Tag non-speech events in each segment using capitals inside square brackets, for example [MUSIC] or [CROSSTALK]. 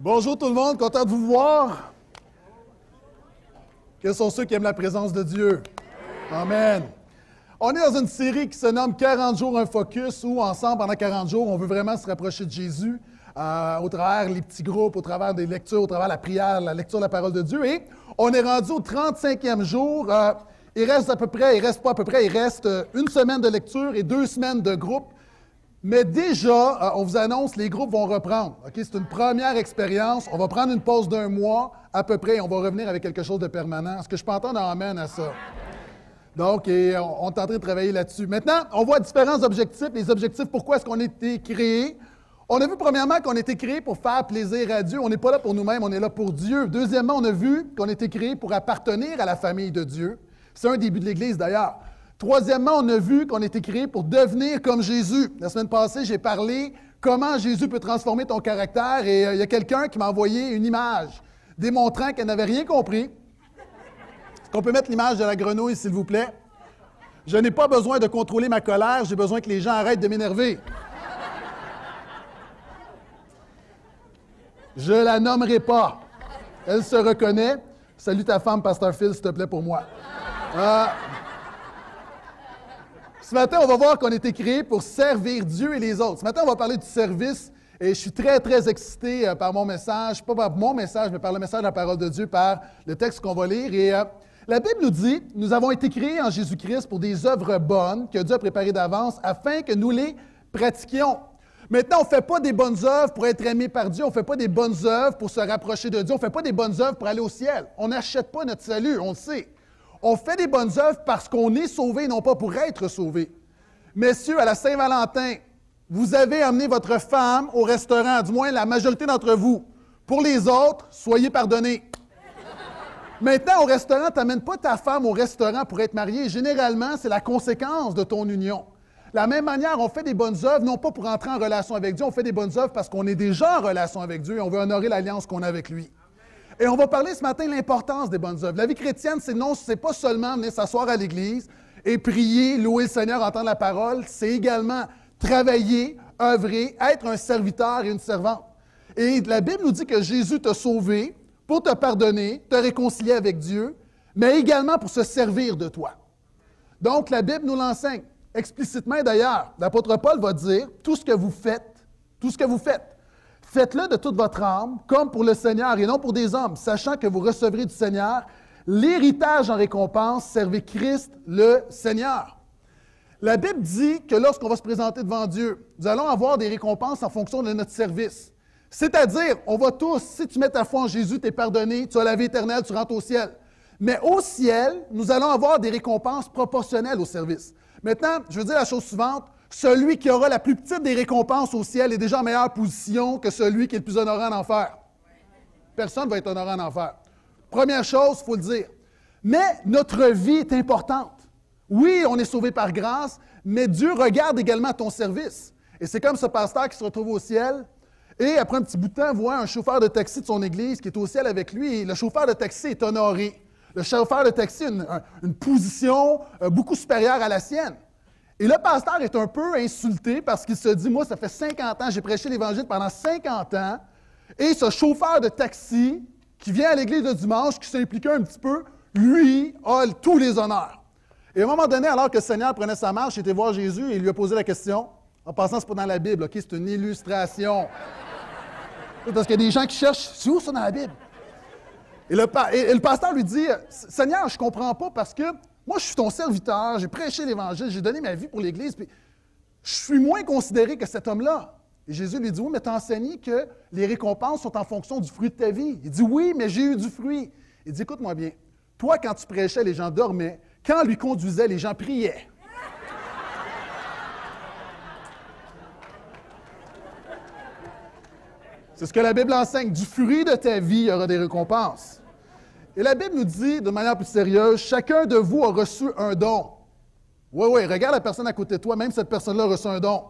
Bonjour tout le monde, content de vous voir. Quels sont ceux qui aiment la présence de Dieu? Amen. On est dans une série qui se nomme 40 jours un focus où ensemble pendant 40 jours, on veut vraiment se rapprocher de Jésus euh, au travers les petits groupes, au travers des lectures, au travers la prière, la lecture de la parole de Dieu. Et on est rendu au 35e jour. Euh, il reste à peu près, il reste pas à peu près, il reste euh, une semaine de lecture et deux semaines de groupe. Mais déjà, euh, on vous annonce, les groupes vont reprendre. C'est une première expérience. On va prendre une pause d'un mois à peu près et on va revenir avec quelque chose de permanent. Est-ce que je peux entendre amen à ça? Donc, on, on est en train de travailler là-dessus. Maintenant, on voit différents objectifs. Les objectifs, pourquoi est-ce qu'on a été créé? On a vu premièrement qu'on a été créé pour faire plaisir à Dieu. On n'est pas là pour nous-mêmes, on est là pour Dieu. Deuxièmement, on a vu qu'on a été créé pour appartenir à la famille de Dieu. C'est un début de l'Église d'ailleurs. Troisièmement, on a vu qu'on était créé pour devenir comme Jésus. La semaine passée, j'ai parlé comment Jésus peut transformer ton caractère et euh, il y a quelqu'un qui m'a envoyé une image démontrant qu'elle n'avait rien compris. Est-ce qu'on peut mettre l'image de la grenouille, s'il vous plaît? Je n'ai pas besoin de contrôler ma colère, j'ai besoin que les gens arrêtent de m'énerver. Je la nommerai pas. Elle se reconnaît. Salut ta femme, Pasteur Phil, s'il te plaît, pour moi. Euh, ce matin, on va voir qu'on a été créé pour servir Dieu et les autres. Ce matin, on va parler du service et je suis très, très excité euh, par mon message, pas par mon message, mais par le message de la parole de Dieu, par le texte qu'on va lire. Et euh, la Bible nous dit, nous avons été créés en Jésus-Christ pour des œuvres bonnes que Dieu a préparées d'avance afin que nous les pratiquions. Maintenant, on ne fait pas des bonnes œuvres pour être aimé par Dieu, on ne fait pas des bonnes œuvres pour se rapprocher de Dieu, on ne fait pas des bonnes œuvres pour aller au ciel. On n'achète pas notre salut, on le sait. On fait des bonnes œuvres parce qu'on est sauvé, non pas pour être sauvé. Messieurs, à la Saint-Valentin, vous avez amené votre femme au restaurant, du moins la majorité d'entre vous. Pour les autres, soyez pardonnés. Maintenant, au restaurant, tu n'amènes pas ta femme au restaurant pour être mariée. Généralement, c'est la conséquence de ton union. De la même manière, on fait des bonnes œuvres, non pas pour entrer en relation avec Dieu, on fait des bonnes œuvres parce qu'on est déjà en relation avec Dieu et on veut honorer l'alliance qu'on a avec lui. Et on va parler ce matin de l'importance des bonnes œuvres. La vie chrétienne, c'est non, c'est pas seulement venir s'asseoir à l'église et prier, louer le Seigneur, entendre la parole, c'est également travailler, œuvrer, être un serviteur et une servante. Et la Bible nous dit que Jésus t'a sauvé pour te pardonner, te réconcilier avec Dieu, mais également pour se servir de toi. Donc, la Bible nous l'enseigne explicitement d'ailleurs. L'apôtre Paul va dire, tout ce que vous faites, tout ce que vous faites, faites-le de toute votre âme, comme pour le Seigneur et non pour des hommes, sachant que vous recevrez du Seigneur l'héritage en récompense, servez Christ le Seigneur. La Bible dit que lorsqu'on va se présenter devant Dieu, nous allons avoir des récompenses en fonction de notre service. C'est-à-dire, on va tous, si tu mets ta foi en Jésus, tu es pardonné, tu as la vie éternelle, tu rentres au ciel. Mais au ciel, nous allons avoir des récompenses proportionnelles au service. Maintenant, je veux dire la chose suivante. Celui qui aura la plus petite des récompenses au ciel est déjà en meilleure position que celui qui est le plus honoré en enfer. Personne ne va être honoré en enfer. Première chose, il faut le dire. Mais notre vie est importante. Oui, on est sauvé par grâce, mais Dieu regarde également ton service. Et c'est comme ce pasteur qui se retrouve au ciel et après un petit bout de temps voit un chauffeur de taxi de son église qui est au ciel avec lui le chauffeur de taxi est honoré. Le chauffeur de taxi a une, position euh, beaucoup supérieure à la sienne. Et le pasteur est un peu insulté parce qu'il se dit, moi, ça fait 50 ans, j'ai prêché l'Évangile pendant 50 ans, et ce chauffeur de taxi qui vient à l'église le dimanche, qui s'est impliqué un petit peu, lui a tous les honneurs. Et à un moment donné, alors que le Seigneur prenait sa marche, il était voir Jésus et il lui a posé la question, en passant, ce n'est pas dans la Bible, OK? C'est une illustration. [LAUGHS] Parce qu'il y a des gens qui cherchent, c'est où ça dans la Bible? Et le, pasteur lui dit Seigneur, je comprends pas parce que moi, je suis ton serviteur, j'ai prêché l'Évangile, j'ai donné ma vie pour l'Église, puis je suis moins considéré que cet homme-là. Et Jésus lui dit Oui, mais tu enseigné que les récompenses sont en fonction du fruit de ta vie. Il dit Oui, mais j'ai eu du fruit. Il dit Écoute-moi bien, toi, quand tu prêchais, les gens dormaient. Quand lui conduisait, les gens priaient. C'est ce que la Bible enseigne. Du fruit de ta vie, il y aura des récompenses. Et la Bible nous dit, de manière plus sérieuse, chacun de vous a reçu un don. Oui, oui, regarde la personne à côté de toi, même cette personne-là a reçu un don.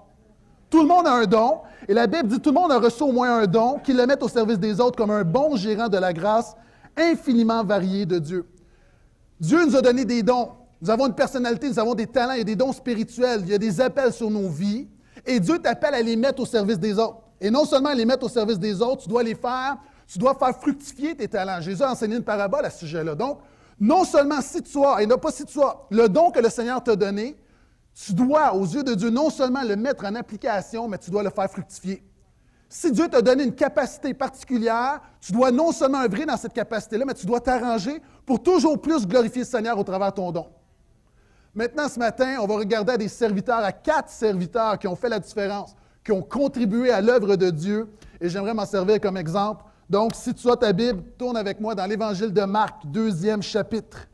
Tout le monde a un don. Et la Bible dit tout le monde a reçu au moins un don, qu'il le mette au service des autres comme un bon gérant de la grâce infiniment variée de Dieu. Dieu nous a donné des dons. Nous avons une personnalité, nous avons des talents, il y a des dons spirituels, il y a des appels sur nos vies. Et Dieu t'appelle à les mettre au service des autres. Et non seulement les mettre au service des autres, tu dois les faire, tu dois faire fructifier tes talents. Jésus a enseigné une parabole à ce sujet-là. Donc, non seulement si tu as, et non pas si tu as, le don que le Seigneur t'a donné, tu dois, aux yeux de Dieu, non seulement le mettre en application, mais tu dois le faire fructifier. Si Dieu t'a donné une capacité particulière, tu dois non seulement œuvrer dans cette capacité-là, mais tu dois t'arranger pour toujours plus glorifier le Seigneur au travers de ton don. Maintenant, ce matin, on va regarder à des serviteurs, à quatre serviteurs qui ont fait la différence, qui ont contribué à l'œuvre de Dieu, et j'aimerais m'en servir comme exemple. Donc, si tu as ta Bible, tourne avec moi dans l'Évangile de Marc, deuxième chapitre.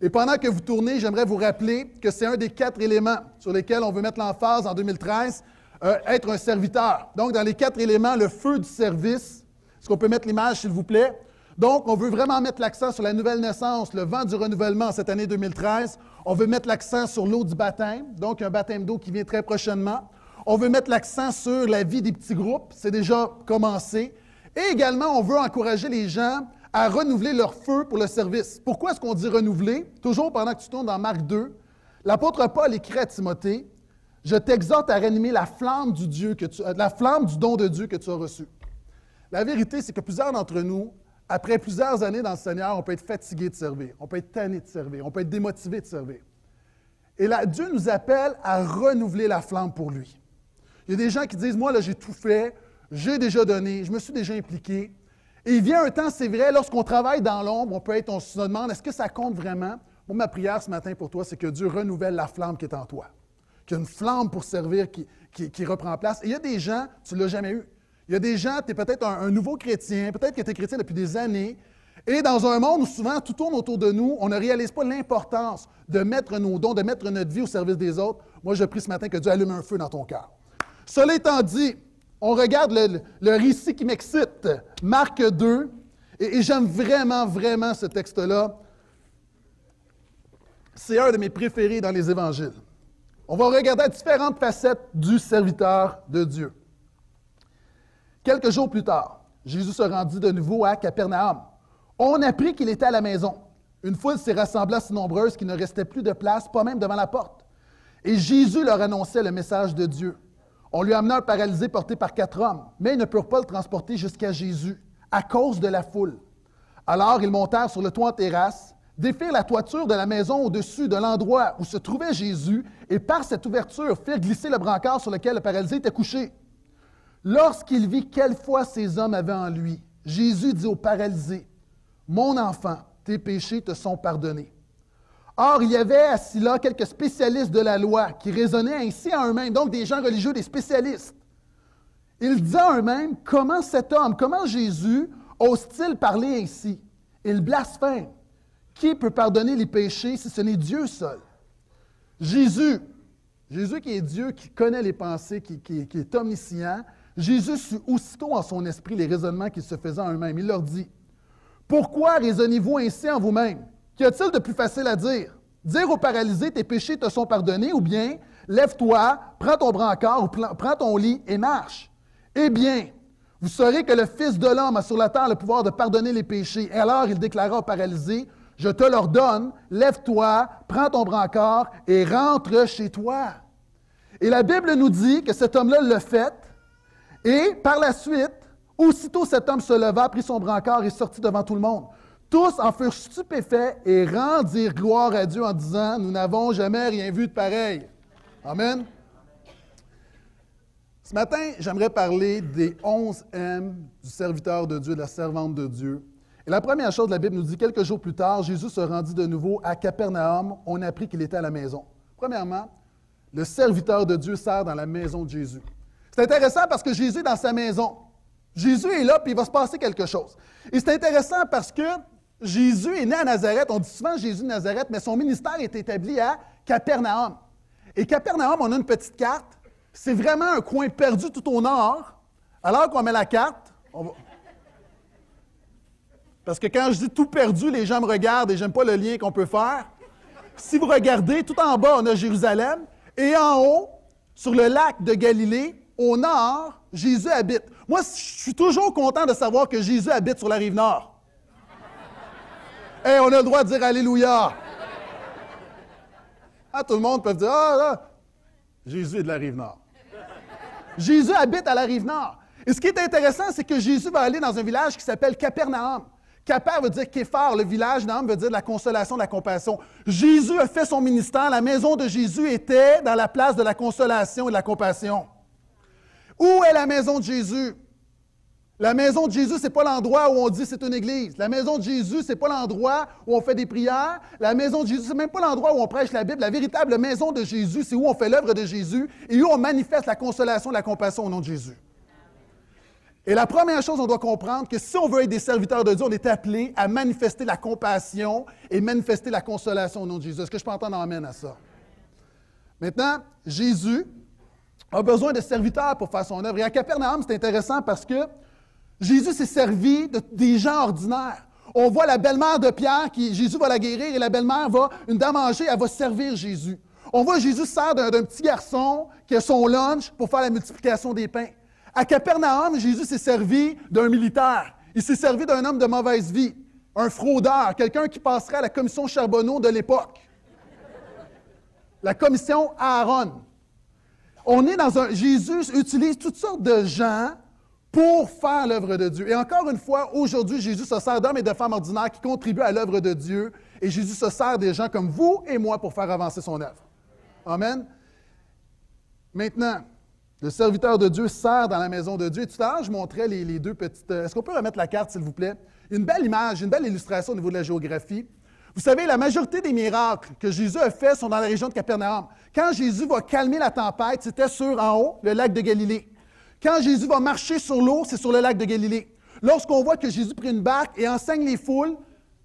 Et pendant que vous tournez, j'aimerais vous rappeler que c'est un des quatre éléments sur lesquels on veut mettre l'emphase en 2013, euh, être un serviteur. Donc, dans les quatre éléments, le feu du service. Est-ce qu'on peut mettre l'image, s'il vous plaît? Donc, on veut vraiment mettre l'accent sur la nouvelle naissance, le vent du renouvellement cette année 2013. On veut mettre l'accent sur l'eau du baptême, donc un baptême d'eau qui vient très prochainement. On veut mettre l'accent sur la vie des petits groupes, c'est déjà commencé. Et également, on veut encourager les gens à renouveler leur feu pour le service. Pourquoi est-ce qu'on dit renouveler? Toujours pendant que tu tournes dans Marc 2, l'apôtre Paul écrit à Timothée, je t'exhorte à ranimer la flamme du Dieu que tu, la flamme du don de Dieu que tu as reçu. La vérité, c'est que plusieurs d'entre nous, après plusieurs années dans le Seigneur, on peut être fatigué de servir, on peut être tanné de servir, on peut être démotivé de servir. Et Dieu nous appelle à renouveler la flamme pour lui. Il y a des gens qui disent, moi, là, j'ai tout fait, j'ai déjà donné, je me suis déjà impliqué. Et il vient un temps, c'est vrai, lorsqu'on travaille dans l'ombre, on peut être, on se demande, est-ce que ça compte vraiment? Moi, ma prière ce matin pour toi, c'est que Dieu renouvelle la flamme qui est en toi. Qu'il y a une flamme pour servir qui, qui, reprend place. Et il y a des gens, tu ne l'as jamais eu. Il y a des gens, tu es peut-être un, nouveau chrétien, peut-être que tu es chrétien depuis des années, et dans un monde où souvent tout tourne autour de nous, on ne réalise pas l'importance de mettre nos dons, de mettre notre vie au service des autres. Moi, je prie ce matin que Dieu allume un feu dans ton cœur. Cela étant dit, on regarde le, récit qui m'excite, Marc 2, et, j'aime vraiment, vraiment ce texte-là. C'est un de mes préférés dans les évangiles. On va regarder différentes facettes du serviteur de Dieu. Quelques jours plus tard, Jésus se rendit de nouveau à Capernaum. On apprit qu'il était à la maison. Une foule s'est rassemblée si nombreuse qu'il ne restait plus de place, pas même devant la porte. Et Jésus leur annonçait le message de Dieu. On lui amena un paralysé porté par quatre hommes, mais ils ne purent pas le transporter jusqu'à Jésus à cause de la foule. Alors ils montèrent sur le toit en terrasse, défirent la toiture de la maison au-dessus de l'endroit où se trouvait Jésus et par cette ouverture firent glisser le brancard sur lequel le paralysé était couché. Lorsqu'il vit quelle foi ces hommes avaient en lui, Jésus dit au paralysé, Mon enfant, tes péchés te sont pardonnés. Or, il y avait assis là quelques spécialistes de la loi qui raisonnaient ainsi à eux-mêmes, donc des gens religieux, des spécialistes. Ils disaient à eux-mêmes, comment cet homme, comment Jésus ose-t-il parler ainsi? Il blasphème. Qui peut pardonner les péchés si ce n'est Dieu seul? Jésus, Jésus qui est Dieu, qui connaît les pensées, qui, est omniscient, Jésus sut aussitôt en son esprit les raisonnements qu'ils se faisaient en eux-mêmes. Il leur dit, Pourquoi raisonnez-vous ainsi en vous-mêmes? Qu'y a-t-il de plus facile à dire? Dire au paralysé, tes péchés te sont pardonnés, ou bien, lève-toi, prends ton brancard, ou prends ton lit et marche. Eh bien, vous saurez que le Fils de l'homme a sur la terre le pouvoir de pardonner les péchés. Et alors il déclara au paralysé, je te l'ordonne, lève-toi, prends ton brancard et rentre chez toi. Et la Bible nous dit que cet homme-là l'a fait, et par la suite, aussitôt cet homme se leva, prit son brancard et sortit devant tout le monde. Tous en furent stupéfaits et rendirent gloire à Dieu en disant, Nous n'avons jamais rien vu de pareil. Amen. Ce matin, j'aimerais parler des 11 M du serviteur de Dieu, de la servante de Dieu. Et la première chose, la Bible nous dit, quelques jours plus tard, Jésus se rendit de nouveau à Capernaum. On apprit qu'il était à la maison. Premièrement, le serviteur de Dieu sert dans la maison de Jésus. C'est intéressant parce que Jésus est dans sa maison. Jésus est là, puis il va se passer quelque chose. Et c'est intéressant parce que Jésus est né à Nazareth. On dit souvent Jésus de Nazareth, mais son ministère est établi à Capernaum. Et Capernaum, on a une petite carte. C'est vraiment un coin perdu tout au nord. Alors qu'on met la carte, parce que quand je dis tout perdu, les gens me regardent et j'aime pas le lien qu'on peut faire. Si vous regardez, tout en bas, on a Jérusalem. Et en haut, sur le lac de Galilée, au nord, Jésus habite. Moi, je suis toujours content de savoir que Jésus habite sur la rive nord. Hey, on a le droit de dire Alléluia. Ah, tout le monde peut dire Ah, Jésus est de la rive nord. Jésus habite à la rive nord. Et ce qui est intéressant, c'est que Jésus va aller dans un village qui s'appelle Capernaum. Caper veut dire Képhar, le village, Naam veut dire la consolation, de la compassion. Jésus a fait son ministère, la maison de Jésus était dans la place de la consolation et de la compassion. Où est la maison de Jésus? La maison de Jésus, ce n'est pas l'endroit où on dit c'est une église. La maison de Jésus, ce n'est pas l'endroit où on fait des prières. La maison de Jésus, ce n'est même pas l'endroit où on prêche la Bible. La véritable maison de Jésus, c'est où on fait l'œuvre de Jésus et où on manifeste la consolation, la compassion au nom de Jésus. Et la première chose, on doit comprendre que si on veut être des serviteurs de Dieu, on est appelé à manifester la compassion et manifester la consolation au nom de Jésus. Est-ce que je peux entendre amène à ça? Maintenant, Jésus a besoin de serviteurs pour faire son œuvre. Et à Capernaum, c'est intéressant parce que Jésus s'est servi de, des gens ordinaires. On voit la belle-mère de Pierre, qui, Jésus va la guérir, et la belle-mère va, une dame âgée, elle va servir Jésus. On voit Jésus sert d'un petit garçon qui a son lunch pour faire la multiplication des pains. À Capernaum, Jésus s'est servi d'un militaire. Il s'est servi d'un homme de mauvaise vie, un fraudeur, quelqu'un qui passerait à la commission Charbonneau de l'époque. La commission Aaron. On est dans un. Jésus utilise toutes sortes de gens pour faire l'œuvre de Dieu. Et encore une fois, aujourd'hui, Jésus se sert d'hommes et de femmes ordinaires qui contribuent à l'œuvre de Dieu. Et Jésus se sert des gens comme vous et moi pour faire avancer son œuvre. Amen. Maintenant, le serviteur de Dieu sert dans la maison de Dieu. Et tout à l'heure, je montrais les, deux petites. Est-ce qu'on peut remettre la carte, s'il vous plaît? Une belle image, une belle illustration au niveau de la géographie. Vous savez, la majorité des miracles que Jésus a faits sont dans la région de Capernaum. Quand Jésus va calmer la tempête, c'était sur en haut, le lac de Galilée. Quand Jésus va marcher sur l'eau, c'est sur le lac de Galilée. Lorsqu'on voit que Jésus prit une barque et enseigne les foules,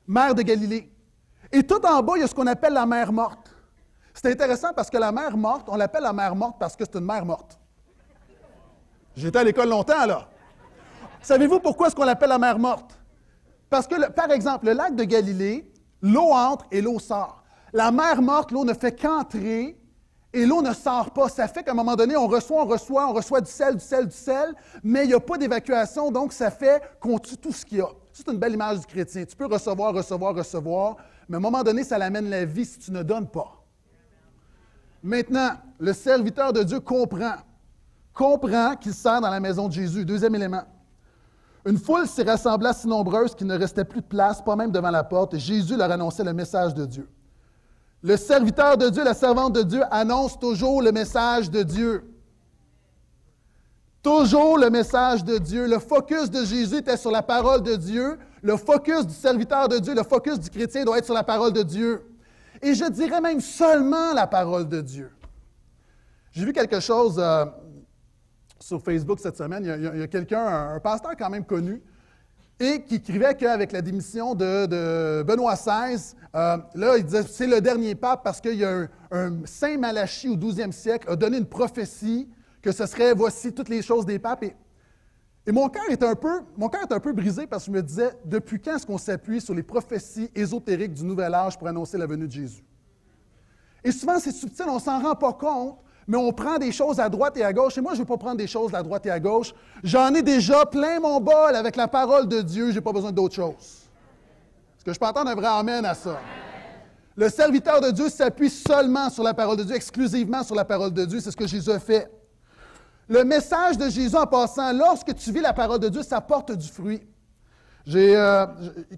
mer de Galilée. Et tout en bas, il y a ce qu'on appelle la mer morte. C'est intéressant parce que la mer morte, on l'appelle la mer morte parce que c'est une mer morte. J'étais à l'école longtemps, là. Savez-vous pourquoi est-ce qu'on l'appelle la mer morte? Parce que, par exemple, le lac de Galilée, l'eau entre et l'eau sort. La mer morte, l'eau ne fait qu'entrer et l'eau ne sort pas. Ça fait qu'à un moment donné, on reçoit, on reçoit, on reçoit du sel, du sel, du sel, mais il n'y a pas d'évacuation, donc ça fait qu'on tue tout ce qu'il y a. C'est une belle image du chrétien. Tu peux recevoir, recevoir, recevoir, mais à un moment donné, ça l'amène la vie si tu ne donnes pas. Maintenant, le serviteur de Dieu comprend, comprend qu'il sert dans la maison de Jésus. Deuxième élément. Une foule s'est rassemblée si nombreuse qu'il ne restait plus de place, pas même devant la porte, Jésus leur annonçait le message de Dieu. Le serviteur de Dieu, la servante de Dieu annonce toujours le message de Dieu. Toujours le message de Dieu. Le focus de Jésus était sur la parole de Dieu. Le focus du serviteur de Dieu, le focus du chrétien doit être sur la parole de Dieu. Et je dirais même seulement la parole de Dieu. J'ai vu quelque chose euh, sur Facebook cette semaine. Il y a, quelqu'un, un pasteur quand même connu, et qui écrivait qu'avec la démission de, Benoît XVI, euh, là, il disait c'est le dernier pape parce qu'il y a un, Saint Malachie au 12e siècle a donné une prophétie que ce serait voici toutes les choses des papes. Et, mon cœur est un peu, mon cœur un peu brisé parce que je me disais depuis quand est-ce qu'on s'appuie sur les prophéties ésotériques du Nouvel Âge pour annoncer la venue de Jésus? Et souvent, c'est subtil, on ne s'en rend pas compte, mais on prend des choses à droite et à gauche. Et moi, je ne veux pas prendre des choses à droite et à gauche. J'en ai déjà plein mon bol avec la parole de Dieu. Je n'ai pas besoin d'autre chose. Est-ce que je peux entendre un vrai Amen à ça? Le serviteur de Dieu s'appuie seulement sur la parole de Dieu, exclusivement sur la parole de Dieu. C'est ce que Jésus a fait. Le message de Jésus en passant, lorsque tu vis la parole de Dieu, ça porte du fruit. J'ai euh,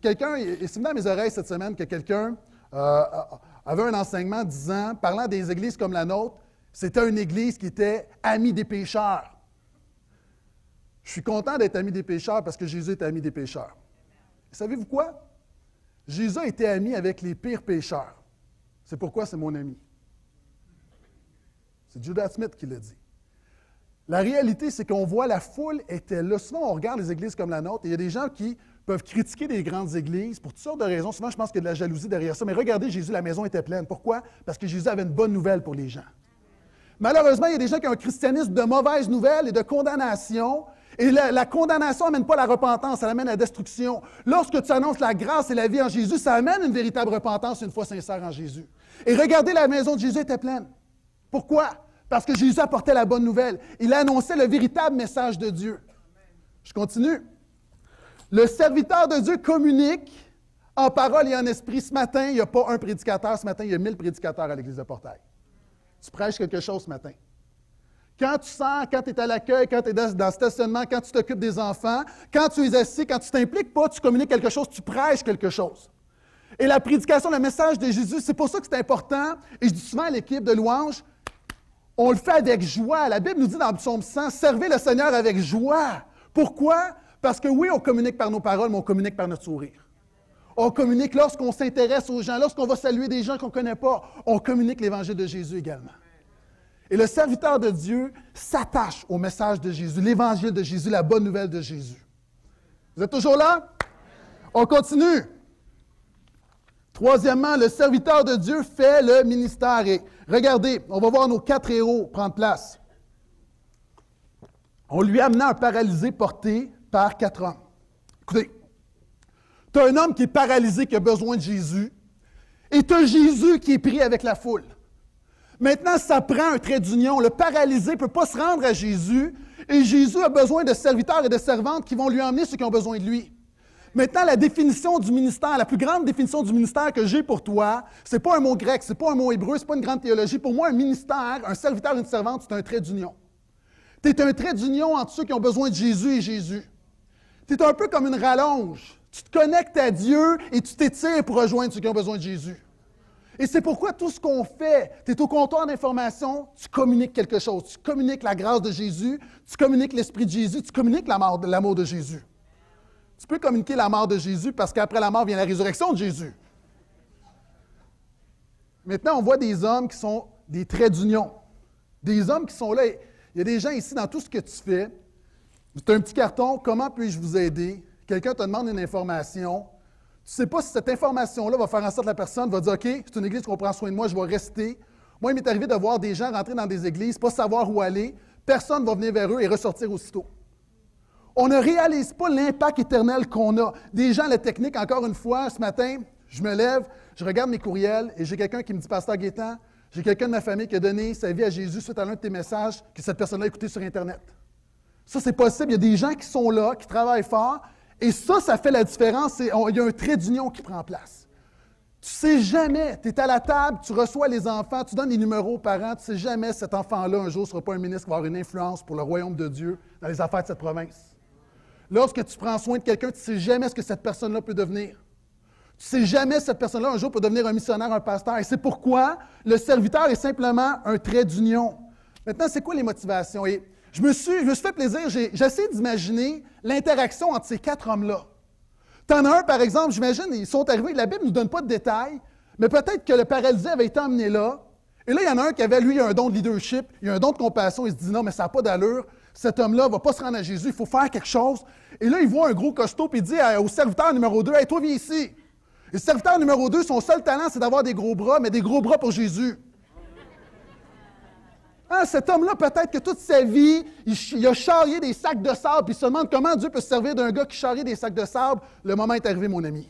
quelqu'un, et c'est venu mes oreilles cette semaine que quelqu'un euh, avait un enseignement disant, parlant des églises comme la nôtre, c'était une église qui était amie des pécheurs. Je suis content d'être ami des pécheurs parce que Jésus est ami des pécheurs. Savez-vous quoi? Jésus été ami avec les pires pécheurs. C'est pourquoi c'est mon ami. C'est Judas Smith qui l'a dit. La réalité, c'est qu'on voit la foule était là. Souvent, on regarde les églises comme la nôtre et il y a des gens qui peuvent critiquer des grandes églises pour toutes sortes de raisons. Souvent, je pense qu'il y a de la jalousie derrière ça. Mais regardez, Jésus, la maison était pleine. Pourquoi? Parce que Jésus avait une bonne nouvelle pour les gens. Malheureusement, il y a des gens qui ont un christianisme de mauvaises nouvelles et de condamnation. Et la, condamnation n'amène pas la repentance, elle amène la destruction. Lorsque tu annonces la grâce et la vie en Jésus, ça amène une véritable repentance une fois sincère en Jésus. Et regardez, la maison de Jésus était pleine. Pourquoi? Parce que Jésus apportait la bonne nouvelle. Il annonçait le véritable message de Dieu. Je continue. Le serviteur de Dieu communique en parole et en esprit. Ce matin, il n'y a pas un prédicateur. Ce matin, il y a mille prédicateurs à l'Église de Portail. Tu prêches quelque chose ce matin. Quand tu sors, quand tu es à l'accueil, quand tu es dans, le stationnement, quand tu t'occupes des enfants, quand tu es assis, quand tu t'impliques pas, tu communiques quelque chose, tu prêches quelque chose. Et la prédication, le message de Jésus, c'est pour ça que c'est important. Et je dis souvent à l'équipe de louange, on le fait avec joie. La Bible nous dit dans le psaume 100, servez le Seigneur avec joie. Pourquoi? Parce que oui, on communique par nos paroles, mais on communique par notre sourire. On communique lorsqu'on s'intéresse aux gens, lorsqu'on va saluer des gens qu'on ne connaît pas. On communique l'Évangile de Jésus également. Et le serviteur de Dieu s'attache au message de Jésus, l'Évangile de Jésus, la bonne nouvelle de Jésus. Vous êtes toujours là? On continue. Troisièmement, le serviteur de Dieu fait le ministère. Et regardez, on va voir nos quatre héros prendre place. On lui amena un paralysé porté par quatre hommes. Écoutez, tu as un homme qui est paralysé, qui a besoin de Jésus, et tu as Jésus qui est pris avec la foule. Maintenant, ça prend un trait d'union. Le paralysé ne peut pas se rendre à Jésus, et Jésus a besoin de serviteurs et de servantes qui vont lui emmener ceux qui ont besoin de lui. Maintenant, la définition du ministère, la plus grande définition du ministère que j'ai pour toi, ce n'est pas un mot grec, ce n'est pas un mot hébreu, ce n'est pas une grande théologie. Pour moi, un ministère, un serviteur, une servante, c'est un trait d'union. Tu es un trait d'union entre ceux qui ont besoin de Jésus et Jésus. Tu es un peu comme une rallonge. Tu te connectes à Dieu et tu t'étires pour rejoindre ceux qui ont besoin de Jésus. Et c'est pourquoi tout ce qu'on fait, tu es au comptoir d'information, tu communiques quelque chose. Tu communiques la grâce de Jésus, tu communiques l'Esprit de Jésus, tu communiques l'amour de Jésus. Tu peux communiquer la mort de Jésus parce qu'après la mort vient la résurrection de Jésus. Maintenant, on voit des hommes qui sont des traits d'union. Des hommes qui sont là. Il y a des gens ici dans tout ce que tu fais. As un petit carton, comment puis-je vous aider? Quelqu'un te demande une information. Tu ne sais pas si cette information-là va faire en sorte que la personne va dire OK, c'est une église qu'on prend soin de moi, je vais rester. Moi, il m'est arrivé de voir des gens rentrer dans des églises, pas savoir où aller. Personne ne va venir vers eux et ressortir aussitôt. On ne réalise pas l'impact éternel qu'on a. Des gens, la technique, encore une fois, ce matin, je me lève, je regarde mes courriels et j'ai quelqu'un qui me dit Pasteur Guétan, j'ai quelqu'un de ma famille qui a donné sa vie à Jésus suite à l'un de tes messages que cette personne-là a écouté sur Internet. Ça, c'est possible. Il y a des gens qui sont là, qui travaillent fort, et ça, ça fait la différence. il y a un trait d'union qui prend place. Tu sais jamais, tu es à la table, tu reçois les enfants, tu donnes des numéros aux parents, tu sais jamais cet enfant-là, un jour, ne sera pas un ministre qui va avoir une influence pour le royaume de Dieu dans les affaires de cette province. Lorsque tu prends soin de quelqu'un, tu ne sais jamais ce que cette personne-là peut devenir. Tu ne sais jamais cette personne-là, un jour, peut devenir un missionnaire, un pasteur. Et c'est pourquoi le serviteur est simplement un trait d'union. Maintenant, c'est quoi les motivations? Je me suis, je me suis fait plaisir, j'ai essayé d'imaginer l'interaction entre ces quatre hommes-là. Tu en as un, par exemple, j'imagine, ils sont arrivés, la Bible ne nous donne pas de détails, mais peut-être que le paralysé avait été emmené là. Et là, il y en a un qui avait, lui, un don de leadership, il a un don de compassion, il se dit non, mais ça n'a pas d'allure cet homme-là ne va pas se rendre à Jésus, il faut faire quelque chose. Et là, il voit un gros costaud, puis il dit au serviteur numéro 2, Hey, toi, viens ici. Et le serviteur numéro 2, son seul talent, c'est d'avoir des gros bras, mais des gros bras pour Jésus. Hein, cet homme-là, peut-être que toute sa vie, il, a charrié des sacs de sable, puis il se demande comment Dieu peut se servir d'un gars qui charrie des sacs de sable. Le moment est arrivé, mon ami.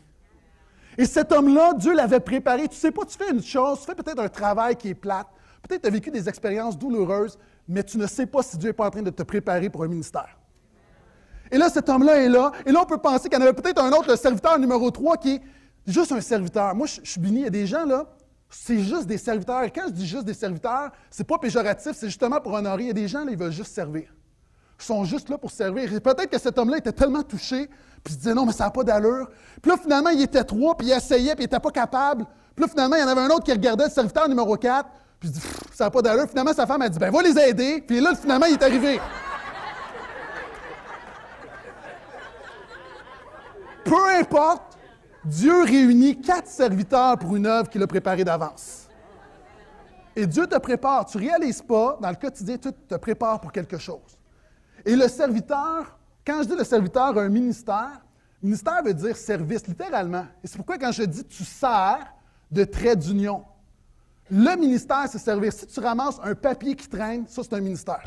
Et cet homme-là, Dieu l'avait préparé. Tu sais pas, tu fais une chose, tu fais peut-être un travail qui est plate, peut-être tu as vécu des expériences douloureuses, mais tu ne sais pas si Dieu n'est pas en train de te préparer pour un ministère. Et là, cet homme-là est là. Et là, on peut penser qu'il y en avait peut-être un autre, le serviteur numéro 3, qui est juste un serviteur. Moi, je, suis béni. Il y a des gens, là, c'est juste des serviteurs. Et quand je dis juste des serviteurs, c'est pas péjoratif, c'est justement pour honorer. Il y a des gens, là, ils veulent juste servir. Ils sont juste là pour servir. Peut-être que cet homme-là était tellement touché, puis il se disait non, mais ça n'a pas d'allure. Puis là, finalement, il était trois, puis il essayait, puis il n'était pas capable. Puis là, finalement, il y en avait un autre qui regardait le serviteur numéro 4, puis il dit, ça n'a pas d'allure. Finalement, sa femme a dit, ben, va les aider. Puis là, finalement, il est arrivé. Peu importe, Dieu réunit quatre serviteurs pour une œuvre qu'il a préparée d'avance. Et Dieu te prépare. Tu ne réalises pas, dans le quotidien, tu te prépares pour quelque chose. Et le serviteur, quand je dis le serviteur a un ministère, ministère veut dire service, littéralement. Et c'est pourquoi quand je dis tu sers de trait d'union, le ministère, c'est servir. Si tu ramasses un papier qui traîne, ça, c'est un ministère.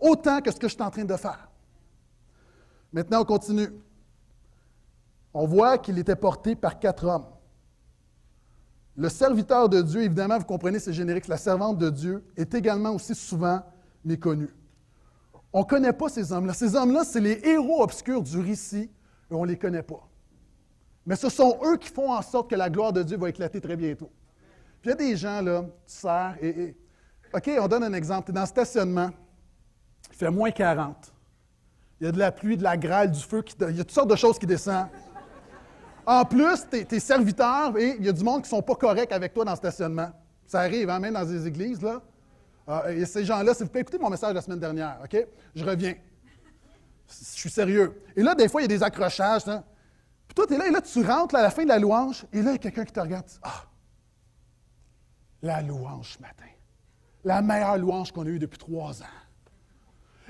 Autant que ce que je suis en train de faire. Maintenant, on continue. On voit qu'il était porté par quatre hommes. Le serviteur de Dieu, évidemment, vous comprenez, c'est générique, la servante de Dieu est également aussi souvent méconnue. On ne connaît pas ces hommes-là. Ces hommes-là, c'est les héros obscurs du récit et on ne les connaît pas. Mais ce sont eux qui font en sorte que la gloire de Dieu va éclater très bientôt il y a des gens, là, tu sers, et, OK, on donne un exemple. Tu dans le stationnement. Il fait moins 40. Il y a de la pluie, de la grêle, du feu. il y a toutes sortes de choses qui descendent. En plus, tu es, serviteur et il y a du monde qui ne sont pas corrects avec toi dans le stationnement. Ça arrive, hein, même dans des églises. Là. Ah, et ces gens-là, s'il vous plaît, écoutez mon message de la semaine dernière, OK? Je reviens. Je suis sérieux. Et là, des fois, il y a des accrochages. Hein. Puis toi, tu es là, et là, tu rentres à la fin de la louange, et là, il y a quelqu'un qui te regarde. Ah, la louange ce matin. La meilleure louange qu'on a eue depuis trois ans.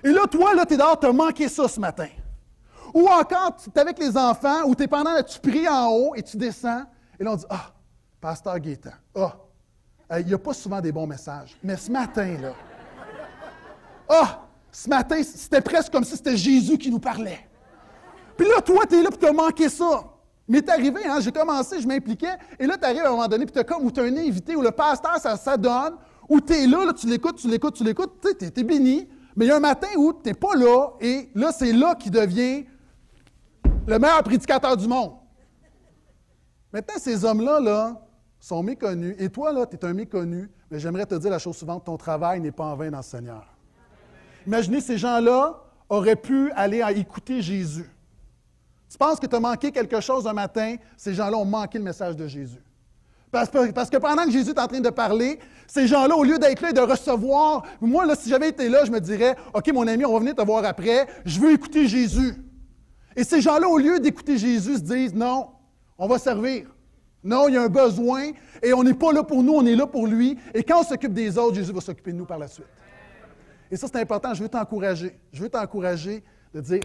Et là, toi, là, tu es dehors, tu as manqué ça ce matin. Ou encore, tu es avec les enfants, ou tu es pendant, tu pries en haut et tu descends, et là, on dit Ah, Pasteur Gaétan, ah, il n'y a pas souvent des bons messages, mais ce matin, là, ah, ce matin, c'était presque comme si c'était Jésus qui nous parlait. Puis là, toi, tu es là, puis tu as manqué ça. Mais t'es arrivé, hein, j'ai commencé, je m'impliquais, et là, tu arrives à un moment donné, puis tu comme, ou tu as un invité, ou le pasteur, ça, donne, ou tu es là, là, tu l'écoutes, tu l'écoutes, tu l'écoutes, tu es, es béni, mais il y a un matin où tu n'es pas là, et là, c'est là qu'il devient le meilleur prédicateur du monde. Maintenant, ces hommes-là, là, sont méconnus, et toi, là, tu es un méconnu, mais j'aimerais te dire la chose suivante, ton travail n'est pas en vain dans le Seigneur. Imaginez, ces gens-là auraient pu aller à écouter Jésus. Tu penses que tu as manqué quelque chose un matin, ces gens-là ont manqué le message de Jésus. Parce, que pendant que Jésus est en train de parler, ces gens-là, au lieu d'être là et de recevoir, moi, si j'avais été là, je me dirais, OK, mon ami, on va venir te voir après, je veux écouter Jésus. Et ces gens-là, au lieu d'écouter Jésus, se disent, non, on va servir. Non, il y a un besoin et on n'est pas là pour nous, on est là pour lui. Et quand on s'occupe des autres, Jésus va s'occuper de nous par la suite. Et ça, c'est important. Je veux t'encourager. Je veux t'encourager de dire,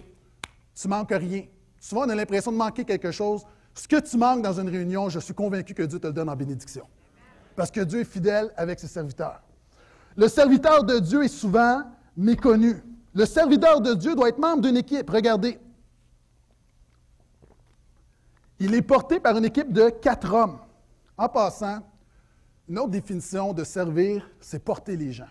tu manques rien. Souvent, on a l'impression de manquer quelque chose. Ce que tu manques dans une réunion, je suis convaincu que Dieu te le donne en bénédiction. Parce que Dieu est fidèle avec ses serviteurs. Le serviteur de Dieu est souvent méconnu. Le serviteur de Dieu doit être membre d'une équipe. Regardez. Il est porté par une équipe de quatre hommes. En passant, une autre définition de servir, c'est porter les gens.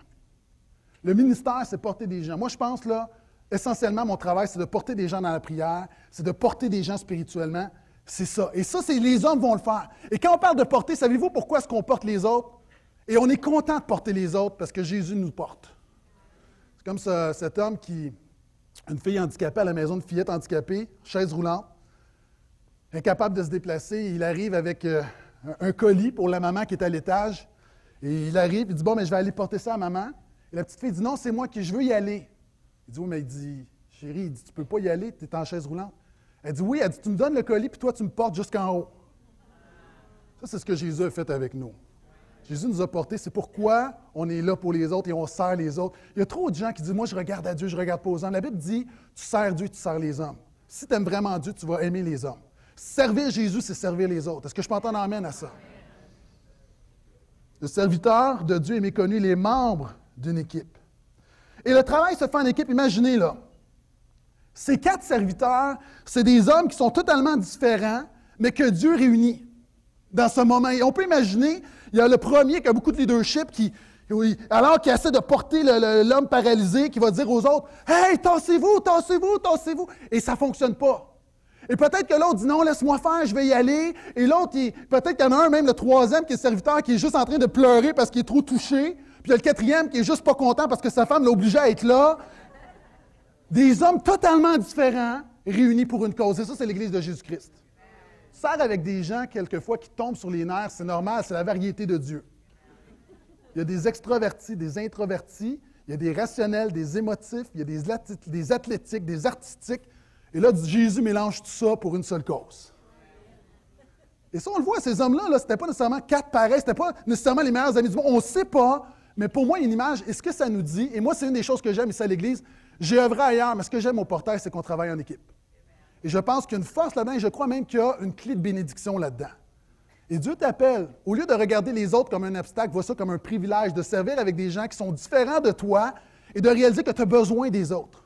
Le ministère, c'est porter des gens. Moi, je pense, là, essentiellement, mon travail, c'est de porter des gens dans la prière, c'est de porter des gens spirituellement. C'est ça. Et ça, c'est les hommes vont le faire. Et quand on parle de porter, savez-vous pourquoi est-ce qu'on porte les autres? Et on est content de porter les autres parce que Jésus nous porte. C'est comme cet homme qui, une fille handicapée à la maison de fillette handicapée, chaise roulante, incapable de se déplacer. Il arrive avec euh, un colis pour la maman qui est à l'étage. Et il arrive, il dit Bon, mais je vais aller porter ça à maman. Et la petite fille dit Non, c'est moi qui je veux y aller. Il dit Oui, mais il dit Chérie, il dit, tu ne peux pas y aller, tu es en chaise roulante. Elle dit Oui, elle dit Tu me donnes le colis, puis toi, tu me portes jusqu'en haut. Ça, c'est ce que Jésus a fait avec nous. Jésus nous a portés. C'est pourquoi on est là pour les autres et on sert les autres. Il y a trop de gens qui disent Moi, je regarde à Dieu, je regarde pas aux hommes. La Bible dit Tu sers Dieu, tu sers les hommes. Si tu aimes vraiment Dieu, tu vas aimer les hommes. Servir Jésus, c'est servir les autres. Est-ce que je peux entendre amène à ça? Le serviteur de Dieu est méconnu, les membres d'une équipe. Et le travail se fait en équipe. Imaginez là. Ces quatre serviteurs, c'est des hommes qui sont totalement différents, mais que Dieu réunit dans ce moment. Et on peut imaginer, il y a le premier qui a beaucoup de leadership, qui, alors qu'il essaie de porter l'homme paralysé, qui va dire aux autres Hey, tassez-vous, tassez-vous, tassez-vous. Et ça ne fonctionne pas. Et peut-être que l'autre dit non, laisse-moi faire, je vais y aller. Et l'autre, peut-être qu'il y en a un, même le troisième, qui est serviteur, qui est juste en train de pleurer parce qu'il est trop touché. Puis il y a le quatrième qui est juste pas content parce que sa femme l'a obligé à être là. Des hommes totalement différents réunis pour une cause. Et ça, c'est l'Église de Jésus-Christ. Sert avec des gens, quelquefois, qui tombent sur les nerfs, c'est normal, c'est la variété de Dieu. Il y a des extrovertis, des introvertis, il y a des rationnels, des émotifs, il y a des athlétiques, des artistiques. Et là, Jésus mélange tout ça pour une seule cause. Et ça, on le voit, ces hommes-là, -là, ce n'était pas nécessairement quatre pareils, ce n'était pas nécessairement les meilleurs amis du monde. On ne sait pas, mais pour moi, une image, et ce que ça nous dit, et moi, c'est une des choses que j'aime ici à l'Église, j'ai œuvré ailleurs, mais ce que j'aime au portail, c'est qu'on travaille en équipe. Et je pense qu'il y a une force là-dedans, et je crois même qu'il y a une clé de bénédiction là-dedans. Et Dieu t'appelle, au lieu de regarder les autres comme un obstacle, vois ça comme un privilège de servir avec des gens qui sont différents de toi et de réaliser que tu as besoin des autres.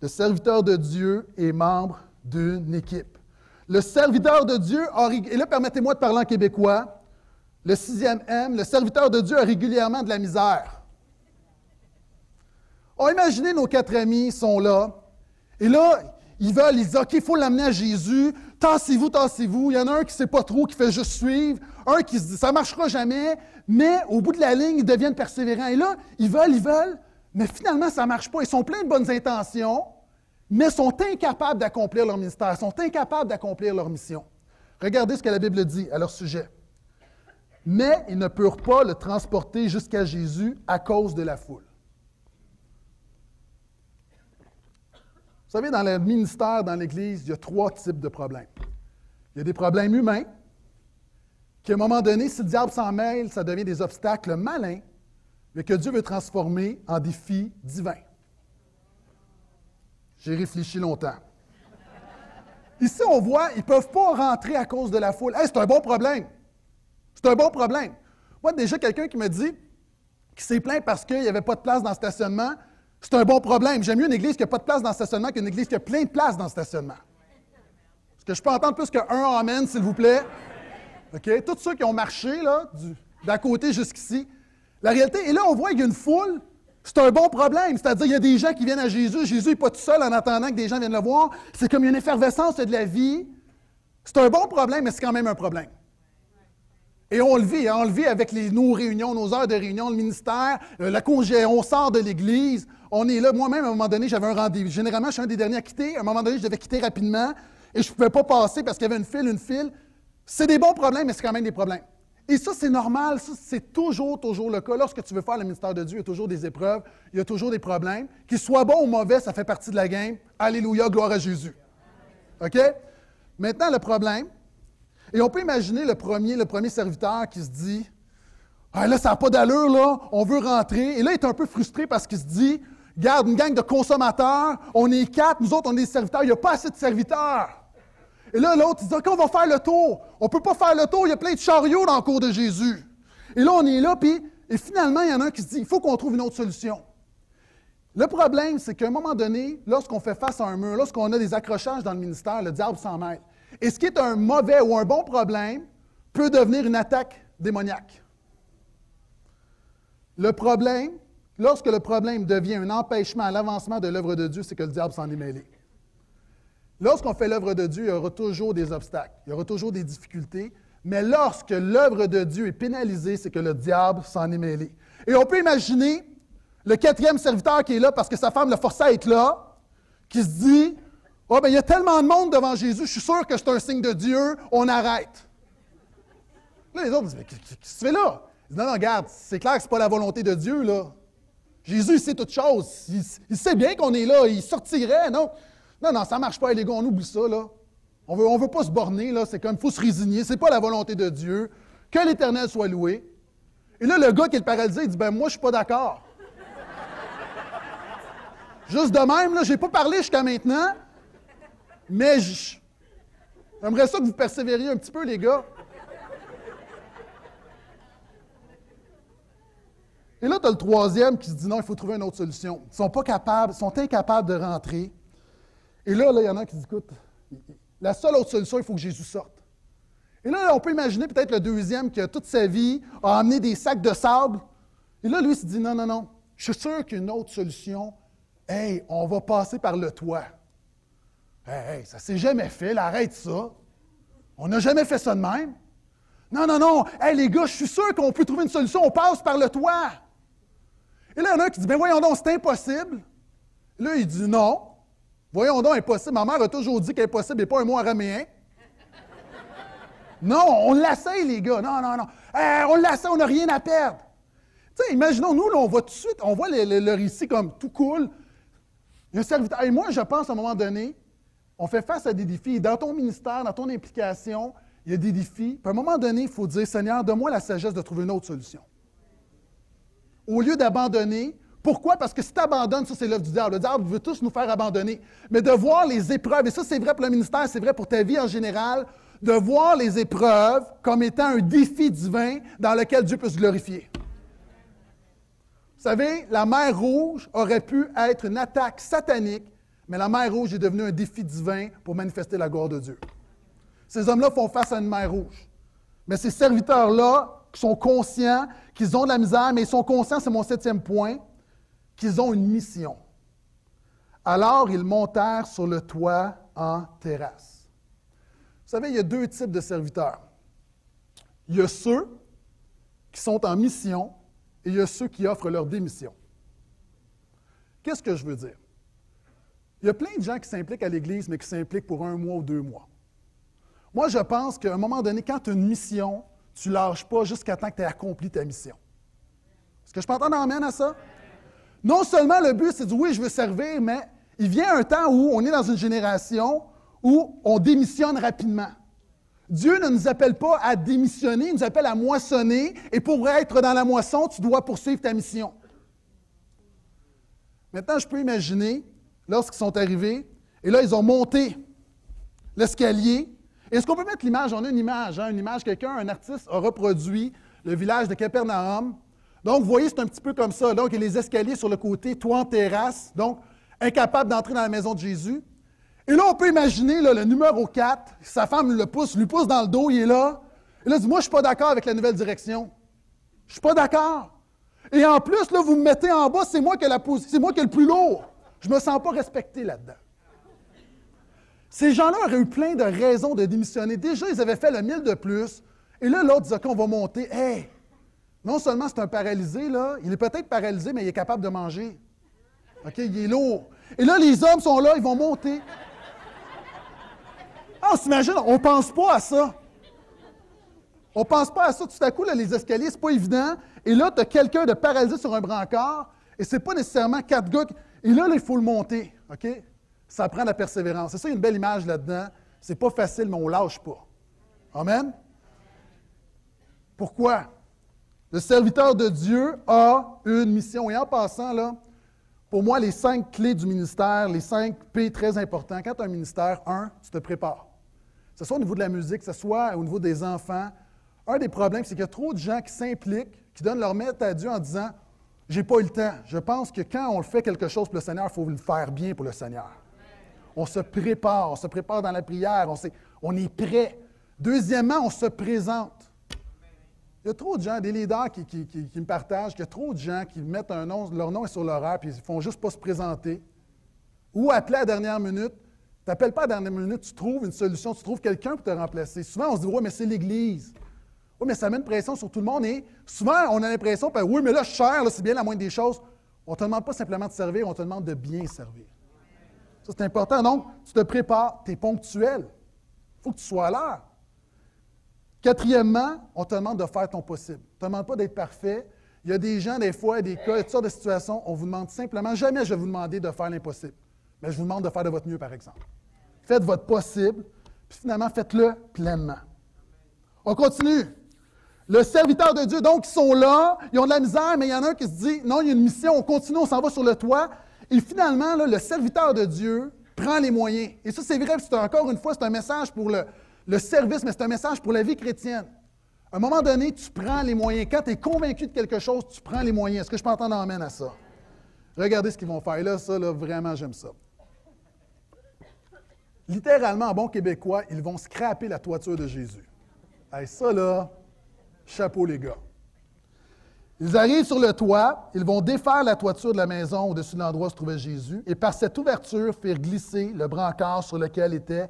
Le serviteur de Dieu est membre d'une équipe. Le serviteur de Dieu, et là permettez-moi de parler en québécois, le sixième M, le serviteur de Dieu a régulièrement de la misère. Oh, imaginez nos quatre amis sont là, et là, ils veulent, ils disent OK, il faut l'amener à Jésus. tassez-vous, tassez-vous. Il y en a un qui ne sait pas trop, qui fait juste suivre. Un qui se dit, ça ne marchera jamais. Mais au bout de la ligne, ils deviennent persévérants. Et là, ils veulent, ils veulent, mais finalement, ça ne marche pas. Ils sont pleins de bonnes intentions, mais sont incapables d'accomplir leur ministère, sont incapables d'accomplir leur mission. Regardez ce que la Bible dit à leur sujet. Mais ils ne purent pas le transporter jusqu'à Jésus à cause de la foule. Vous savez, dans le ministère, dans l'Église, il y a trois types de problèmes. Il y a des problèmes humains, qui à un moment donné, si le diable s'en mêle, ça devient des obstacles malins, mais que Dieu veut transformer en défis divins. J'ai réfléchi longtemps. Ici, on voit, ils ne peuvent pas rentrer à cause de la foule. c'est un bon problème. C'est un bon problème. Moi, déjà, quelqu'un qui me dit qu'il s'est plaint parce qu'il n'y avait pas de place dans le stationnement, c'est un bon problème. J'aime mieux une église qui n'a pas de place dans le stationnement qu'une église qui a plein de places dans le stationnement. Est-ce que je peux entendre plus qu'un Amen, s'il vous plaît? OK? Tous ceux qui ont marché, là, d'à côté jusqu'ici. La réalité, et là, on voit qu'il y a une foule. C'est un bon problème. C'est-à-dire, il y a des gens qui viennent à Jésus. Jésus n'est pas tout seul en attendant que des gens viennent le voir. C'est comme une effervescence de la vie. C'est un bon problème, mais c'est quand même un problème. Et on le vit, hein, on le vit avec nos réunions, nos heures de réunion, le ministère, euh, la congé, on sort de l'Église, on est là. Moi-même, à un moment donné, j'avais un rendez-vous. Généralement, je suis un des derniers à quitter. À un moment donné, je devais quitter rapidement et je ne pouvais pas passer parce qu'il y avait une file, une file. C'est des bons problèmes, mais c'est quand même des problèmes. Et ça, c'est normal, ça, c'est toujours, toujours le cas. Lorsque tu veux faire le ministère de Dieu, il y a toujours des épreuves, il y a toujours des problèmes. Qu'ils soient bons ou mauvais, ça fait partie de la game. Alléluia, gloire à Jésus. OK? Maintenant, le problème, et on peut imaginer le premier, le premier serviteur qui se dit Ah là, ça n'a pas d'allure, là, on veut rentrer. Et là, il est un peu frustré parce qu'il se dit Garde, une gang de consommateurs, on est quatre, nous autres, on est des serviteurs, il n'y a pas assez de serviteurs. Et là, l'autre, il dit OK, on va faire le tour. On ne peut pas faire le tour, il y a plein de chariots dans le cours de Jésus. Et là, on est là, puis, et finalement, il y en a un qui se dit Il faut qu'on trouve une autre solution. Le problème, c'est qu'à un moment donné, lorsqu'on fait face à un mur, lorsqu'on a des accrochages dans le ministère, le diable s'en mêle. Et ce qui est un mauvais ou un bon problème peut devenir une attaque démoniaque. Le problème, lorsque le problème devient un empêchement à l'avancement de l'œuvre de Dieu, c'est que le diable s'en est mêlé. Lorsqu'on fait l'œuvre de Dieu, il y aura toujours des obstacles, il y aura toujours des difficultés, mais lorsque l'œuvre de Dieu est pénalisée, c'est que le diable s'en est mêlé. Et on peut imaginer le quatrième serviteur qui est là parce que sa femme le forçait à être là, qui se dit Oh, ben, il y a tellement de monde devant Jésus, je suis sûr que c'est un signe de Dieu, on arrête. Là, les autres disent, mais qu'est-ce que tu fais là? Ils disent, non, non, regarde, c'est clair que ce pas la volonté de Dieu, là. Jésus, il sait toute chose. Il, sait bien qu'on est là, il sortirait, non? Non, non, ça ne marche pas, les gars, on oublie ça, là. On veut, ne on veut pas se borner, là, c'est comme, il faut se résigner, ce n'est pas la volonté de Dieu. Que l'Éternel soit loué. Et là, le gars qui est le paralysé, il dit, ben moi, je ne suis pas d'accord. Juste de même, là, je n'ai pas parlé jusqu'à maintenant, mais j'aimerais ça que vous persévériez un petit peu, les gars. Et là, tu as le troisième qui se dit non, il faut trouver une autre solution. Ils sont pas capables, sont incapables de rentrer. Et là, il y en a qui disent écoute, la seule autre solution, il faut que Jésus sorte. Et là, on peut imaginer peut-être le deuxième qui a toute sa vie a amené des sacs de sable. Et là, lui, il se dit non, non, non, je suis sûr qu'il y a une autre solution. Hey, on va passer par le toit. Hey, ça s'est jamais fait, arrête ça. On n'a jamais fait ça de même. Non, non, non. Hey, les gars, je suis sûr qu'on peut trouver une solution. On passe par le toit. Et là, il y en a qui dit Ben voyons donc, c'est impossible. Là, il dit Non. Voyons donc, impossible. Ma mère a toujours dit qu'impossible n'est pas un mot araméen. non, on l'essaye, les gars. Non, non, non. on l'essaye, on n'a rien à perdre. Tu sais, imaginons, nous, là, on voit tout de suite, on voit le, le récit comme tout cool. Un serviteur. Et moi, je pense à un moment donné, on fait face à des défis. Dans ton ministère, dans ton implication, il y a des défis. Puis à un moment donné, il faut dire Seigneur, donne-moi la sagesse de trouver une autre solution. Au lieu d'abandonner, pourquoi? Parce que si tu abandonnes, ça, c'est l'œuvre du diable. Le diable veut tous nous faire abandonner. Mais de voir les épreuves, et ça, c'est vrai pour le ministère, c'est vrai pour ta vie en général, de voir les épreuves comme étant un défi divin dans lequel Dieu peut se glorifier. Vous savez, la mer Rouge aurait pu être une attaque satanique mais la mer rouge est devenue un défi divin pour manifester la gloire de Dieu. Ces hommes-là font face à une mer rouge. Mais ces serviteurs-là sont conscients qu'ils ont de la misère, mais ils sont conscients, c'est mon septième point, qu'ils ont une mission. Alors ils montèrent sur le toit en terrasse. savez, il y a deux types de serviteurs. Il y a ceux qui sont en mission et il y a ceux qui offrent leur démission. Qu'est-ce que je veux dire? Il y a plein de gens qui s'impliquent à l'Église, mais qui s'impliquent pour un mois ou deux mois. Moi, je pense qu'à un moment donné, quand tu as une mission, tu ne lâches pas jusqu'à temps que tu aies accompli ta mission. Est-ce que je peux entendre amène à ça? Non seulement le but, c'est de dire oui, je veux servir, mais il vient un temps où on est dans une génération où on démissionne rapidement. Dieu ne nous appelle pas à démissionner, il nous appelle à moissonner, et pour être dans la moisson, tu dois poursuivre ta mission. Maintenant, je peux imaginer, lorsqu'ils sont arrivés, et là, ils ont monté l'escalier. Est-ce qu'on peut mettre l'image? On a une image, hein, une image, quelqu'un, un artiste a reproduit le village de Capernaum. Donc, vous voyez, c'est un petit peu comme ça. Donc, il y a les escaliers sur le côté, toit en terrasse, donc incapable d'entrer dans la maison de Jésus. Et là, on peut imaginer le numéro 4, sa femme le pousse, lui pousse dans le dos, il est là. Et là, il dit Moi, je ne suis pas d'accord avec la nouvelle direction. Je ne suis pas d'accord. Et en plus, là, vous me mettez en bas, c'est moi qui ai le plus lourd. Je ne me sens pas respecté là-dedans. Ces gens-là auraient eu plein de raisons de démissionner. Déjà, ils avaient fait le mille de plus. Et là, l'autre dit OK, on va monter. Hé! Non seulement c'est un paralysé, là, il est peut-être paralysé, mais il est capable de manger. OK, il est lourd. Et là, les hommes sont là, ils vont monter. Ah, on s'imagine, on ne pense pas à ça. On ne pense pas à ça. Tout à coup, là, les escaliers, ce n'est pas évident. Et là, tu as quelqu'un de paralysé sur un brancard, et ce n'est pas nécessairement quatre gars. Et là, il faut le monter. OK? Ça prend la persévérance. C'est ça, il y a une belle image là-dedans. C'est pas facile, mais on ne lâche pas. Amen? Pourquoi? Le serviteur de Dieu a une mission. Et en passant, là, pour moi, les cinq clés du ministère, les cinq P très importants. Quand tu as un ministère, un, tu te prépares. Que ce soit au niveau de la musique, que ce soit au niveau des enfants. Un des problèmes, c'est qu'il y a trop de gens qui s'impliquent, qui donnent leur maître à Dieu en disant J'ai pas eu le temps. Je pense que quand on fait quelque chose pour le Seigneur, il faut le faire bien pour le Seigneur. On se prépare, on se prépare dans la prière, on, on est prêt. Deuxièmement, on se présente. Il y a trop de gens, des leaders qui, me partagent qu'il y a trop de gens qui mettent un nom, leur nom est sur l'horaire, puis ils ne font juste pas se présenter. Ou appeler à la dernière minute. Tu n'appelles pas à la dernière minute, tu trouves une solution, tu trouves quelqu'un pour te remplacer. Souvent, on se dit, oui, mais c'est l'Église. Oui, mais ça met une pression sur tout le monde. Et souvent, on a l'impression, ben, oui, mais là, je cher, c'est bien la moindre des choses. On ne te demande pas simplement de servir, on te demande de bien servir. Ça, c'est important. Donc, tu te prépares, tu es ponctuel. Il faut que tu sois là. Quatrièmement, on te demande de faire ton possible. On ne te demande pas d'être parfait. Il y a des gens, des fois, des cas, toutes sortes de situations, on vous demande simplement, jamais je vais vous demander de faire l'impossible. Mais je vous demande de faire de votre mieux, par exemple. Faites votre possible, puis finalement, faites-le pleinement. On continue. Le serviteur de Dieu, donc, ils sont là, ils ont de la misère, mais il y en a un qui se dit, non, il y a une mission, on continue, on s'en va sur le toit. Et finalement, le serviteur de Dieu prend les moyens. Et ça, c'est vrai, c'est encore une fois, c'est un message pour le, le service, mais c'est un message pour la vie chrétienne. À un moment donné, tu prends les moyens. Quand tu es convaincu de quelque chose, tu prends les moyens. Est-ce que je peux entendre amène à ça? Regardez ce qu'ils vont faire. Et là, ça, là, vraiment, j'aime ça. Littéralement, en bon québécois, ils vont scraper la toiture de Jésus. Ça, là, chapeau, les gars. Ils arrivent sur le toit, ils vont défaire la toiture de la maison au-dessus de l'endroit où se trouvait Jésus, et par cette ouverture, faire glisser le brancard sur lequel était